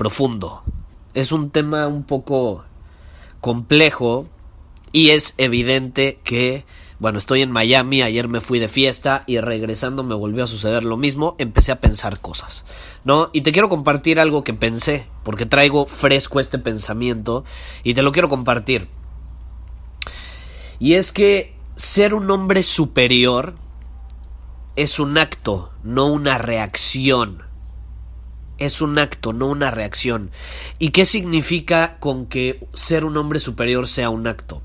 profundo. Es un tema un poco complejo y es evidente que, bueno, estoy en Miami, ayer me fui de fiesta y regresando me volvió a suceder lo mismo, empecé a pensar cosas, ¿no? Y te quiero compartir algo que pensé, porque traigo fresco este pensamiento y te lo quiero compartir. Y es que ser un hombre superior es un acto, no una reacción. Es un acto, no una reacción. ¿Y qué significa con que ser un hombre superior sea un acto?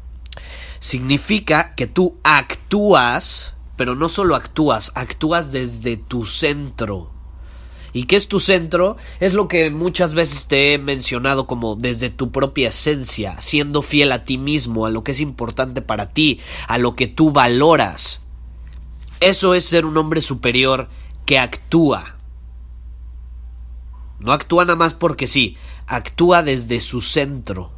Significa que tú actúas, pero no solo actúas, actúas desde tu centro. ¿Y qué es tu centro? Es lo que muchas veces te he mencionado como desde tu propia esencia, siendo fiel a ti mismo, a lo que es importante para ti, a lo que tú valoras. Eso es ser un hombre superior que actúa. No actúa nada más porque sí, actúa desde su centro.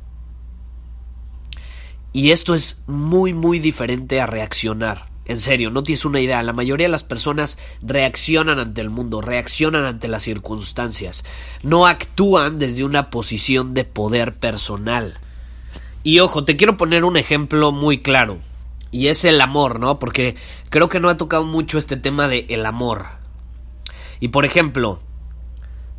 Y esto es muy, muy diferente a reaccionar. En serio, no tienes una idea. La mayoría de las personas reaccionan ante el mundo, reaccionan ante las circunstancias. No actúan desde una posición de poder personal. Y ojo, te quiero poner un ejemplo muy claro. Y es el amor, ¿no? Porque creo que no ha tocado mucho este tema de el amor. Y por ejemplo,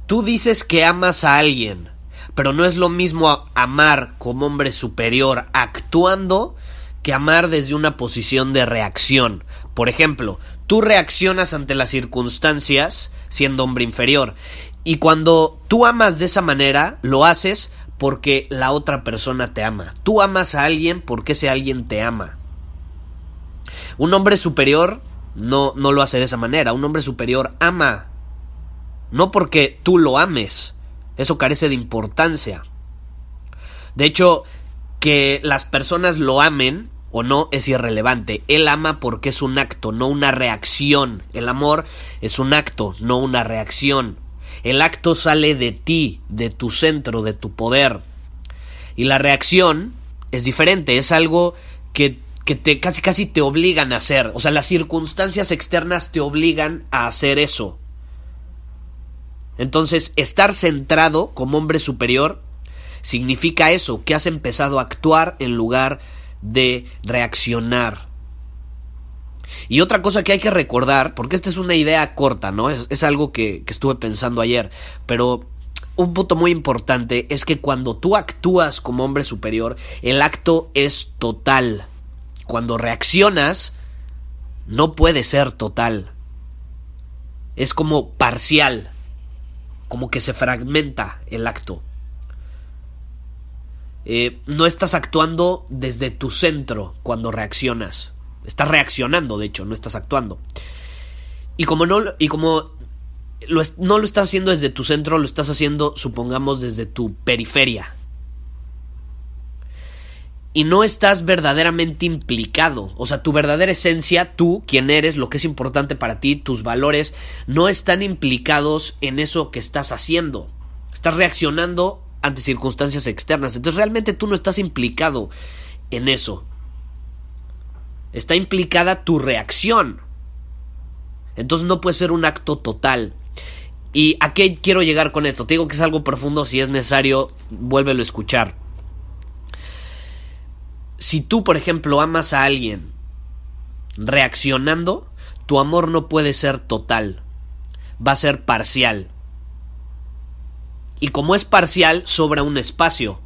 tú dices que amas a alguien, pero no es lo mismo amar como hombre superior actuando que amar desde una posición de reacción. Por ejemplo, tú reaccionas ante las circunstancias siendo hombre inferior. Y cuando tú amas de esa manera, lo haces porque la otra persona te ama. Tú amas a alguien porque ese alguien te ama. Un hombre superior no, no lo hace de esa manera. Un hombre superior ama. No porque tú lo ames. Eso carece de importancia. De hecho, que las personas lo amen o no es irrelevante. Él ama porque es un acto, no una reacción. El amor es un acto, no una reacción. El acto sale de ti, de tu centro, de tu poder. Y la reacción es diferente, es algo que que te casi casi te obligan a hacer. O sea, las circunstancias externas te obligan a hacer eso. Entonces, estar centrado como hombre superior significa eso, que has empezado a actuar en lugar de reaccionar. Y otra cosa que hay que recordar, porque esta es una idea corta, ¿no? Es, algo que, que estuve pensando ayer, pero un punto muy importante es que cuando tú actúas como hombre superior, el acto es total cuando reaccionas, no puede ser total. Es como parcial, como que se fragmenta el acto. Eh, no estás actuando desde tu centro cuando reaccionas. Estás reaccionando, de hecho, no estás actuando. Y como no, y como no lo estás haciendo desde tu centro, lo estás haciendo, supongamos, desde tu periferia y no estás verdaderamente implicado. O sea, tu verdadera esencia, tú, quien eres, lo que es importante para ti, tus valores, no están implicados en eso que estás haciendo. Estás reaccionando ante circunstancias externas. Entonces realmente tú no estás implicado en eso. Está implicada tu reacción. Entonces no puede ser un acto total. ¿Y a qué quiero llegar con esto? Te digo que es algo profundo, si es necesario, vuélvelo a escuchar si tú, por ejemplo, amas a alguien reaccionando, tu amor no puede ser total, va a ser parcial. Y como es parcial, sobra un espacio.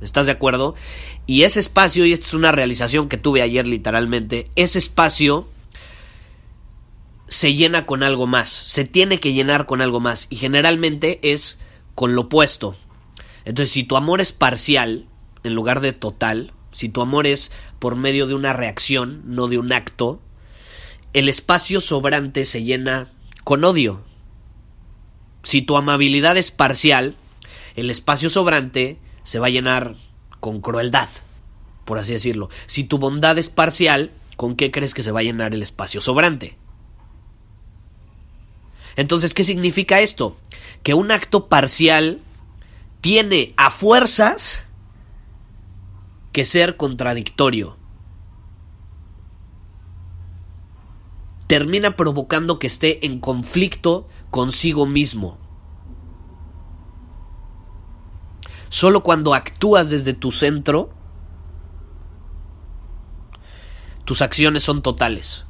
¿Estás de acuerdo? Y ese espacio, y esta es una realización que tuve ayer literalmente, ese espacio se llena con algo más, se tiene que llenar con algo más y generalmente es con lo opuesto. Entonces, si tu amor es parcial en lugar de total, si tu amor es por medio de una reacción, no de un acto, el espacio sobrante se llena con odio. Si tu amabilidad es parcial, el espacio sobrante se va a llenar con crueldad, por así decirlo. Si tu bondad es parcial, ¿con qué crees que se va a llenar el espacio sobrante? Entonces, ¿qué significa esto? Que un acto parcial tiene a fuerzas que ser contradictorio. Termina provocando que esté en conflicto consigo mismo. Solo cuando actúas desde tu centro, tus acciones son totales.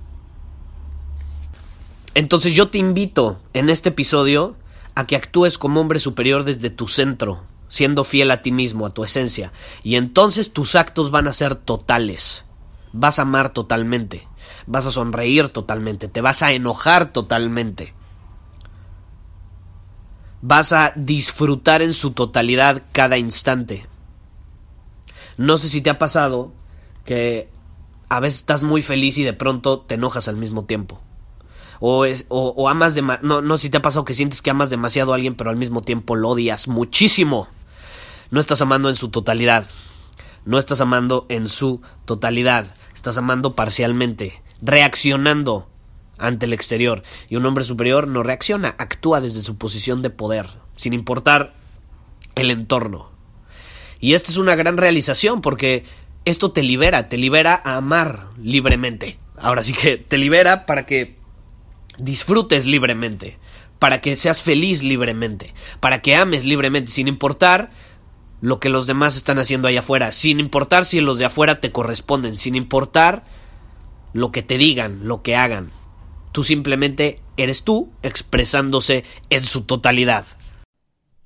Entonces yo te invito en este episodio a que actúes como hombre superior desde tu centro, siendo fiel a ti mismo, a tu esencia. Y entonces tus actos van a ser totales. Vas a amar totalmente. Vas a sonreír totalmente. Te vas a enojar totalmente. Vas a disfrutar en su totalidad cada instante. No sé si te ha pasado que a veces estás muy feliz y de pronto te enojas al mismo tiempo o, es, o, amas de no, no si te ha pasado que sientes que amas demasiado a alguien pero al mismo tiempo lo odias muchísimo. No estás amando en su totalidad. No estás amando en su totalidad. Estás amando parcialmente, reaccionando ante el exterior. Y un hombre superior no reacciona, actúa desde su posición de poder, sin importar el entorno. Y esta es una gran realización porque esto te libera, te libera a amar libremente. Ahora sí que te libera para que disfrutes libremente, para que seas feliz libremente, para que ames libremente, sin importar lo que los demás están haciendo allá afuera, sin importar si los de afuera te corresponden, sin importar lo que te digan, lo que hagan. Tú simplemente eres tú expresándose en su totalidad.